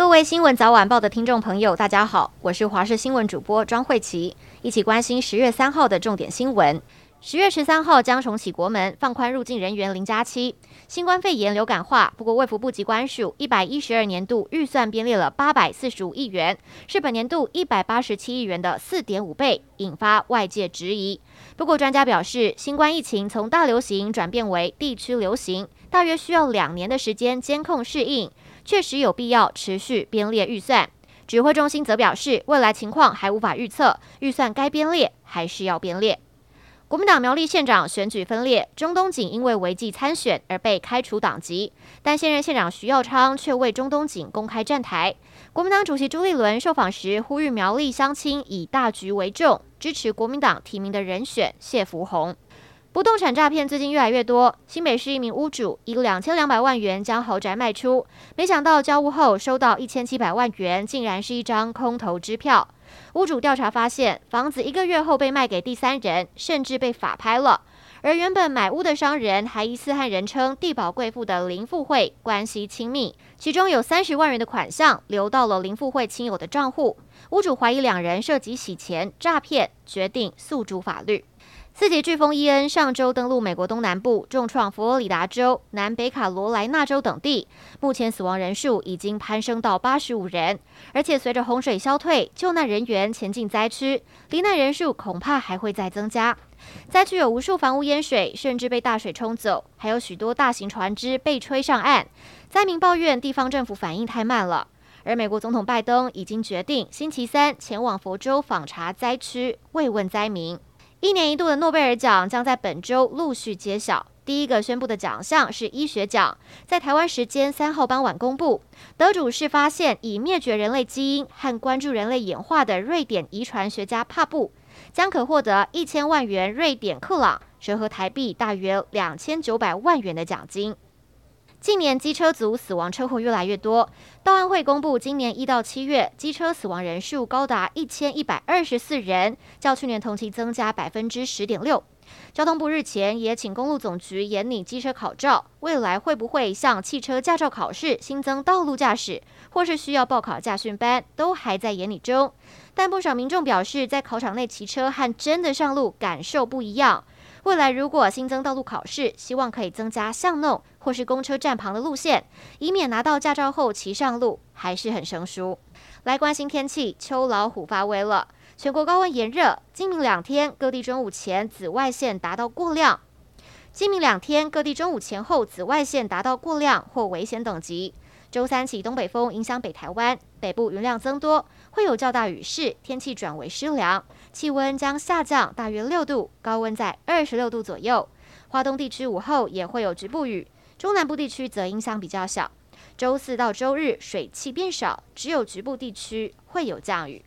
各位新闻早晚报的听众朋友，大家好，我是华视新闻主播庄慧琪，一起关心十月三号的重点新闻。十月十三号将重启国门，放宽入境人员零加七。新冠肺炎流感化，不过卫福部机关署一百一十二年度预算编列了八百四十五亿元，是本年度一百八十七亿元的四点五倍，引发外界质疑。不过专家表示，新冠疫情从大流行转变为地区流行，大约需要两年的时间监控适应，确实有必要持续编列预算。指挥中心则表示，未来情况还无法预测，预算该编列还是要编列。国民党苗栗县长选举分裂，中东锦因为违纪参选而被开除党籍，但现任县长徐耀昌却为中东锦公开站台。国民党主席朱立伦受访时呼吁苗栗乡亲以大局为重，支持国民党提名的人选谢福弘。不动产诈骗最近越来越多，新北市一名屋主以两千两百万元将豪宅卖出，没想到交屋后收到一千七百万元，竟然是一张空头支票。屋主调查发现，房子一个月后被卖给第三人，甚至被法拍了。而原本买屋的商人还疑似和人称“地宝贵妇”的林富慧关系亲密，其中有三十万元的款项流到了林富慧亲友的账户。屋主怀疑两人涉及洗钱诈骗，决定诉诸法律。四级飓风伊恩上周登陆美国东南部，重创佛罗里达州、南北卡罗来纳州等地，目前死亡人数已经攀升到八十五人。而且随着洪水消退，救难人员前进灾区，罹难人数恐怕还会再增加。灾区有无数房屋淹水，甚至被大水冲走，还有许多大型船只被吹上岸。灾民抱怨地方政府反应太慢了。而美国总统拜登已经决定星期三前往佛州访查灾区，慰问灾民。一年一度的诺贝尔奖将在本周陆续揭晓。第一个宣布的奖项是医学奖，在台湾时间三号傍晚公布，得主是发现已灭绝人类基因和关注人类演化的瑞典遗传学家帕布，将可获得一千万元瑞典克朗，折合台币大约两千九百万元的奖金。近年机车族死亡车祸越来越多，道安会公布，今年一到七月机车死亡人数高达一千一百二十四人，较去年同期增加百分之十点六。交通部日前也请公路总局研拟机车考照，未来会不会像汽车驾照考试新增道路驾驶，或是需要报考驾训班，都还在研拟中。但不少民众表示，在考场内骑车和真的上路感受不一样。未来如果新增道路考试，希望可以增加巷弄或是公车站旁的路线，以免拿到驾照后骑上路还是很生疏。来关心天气，秋老虎发威了，全国高温炎热，今明两天各地中午前紫外线达到过量。今明两天各地中午前后紫外线达到过量或危险等级。周三起东北风影响北台湾，北部云量增多，会有较大雨势，天气转为湿凉。气温将下降大约六度，高温在二十六度左右。华东地区午后也会有局部雨，中南部地区则影响比较小。周四到周日水汽变少，只有局部地区会有降雨。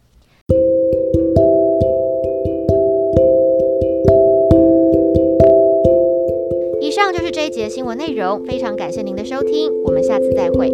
这一节新闻内容，非常感谢您的收听，我们下次再会。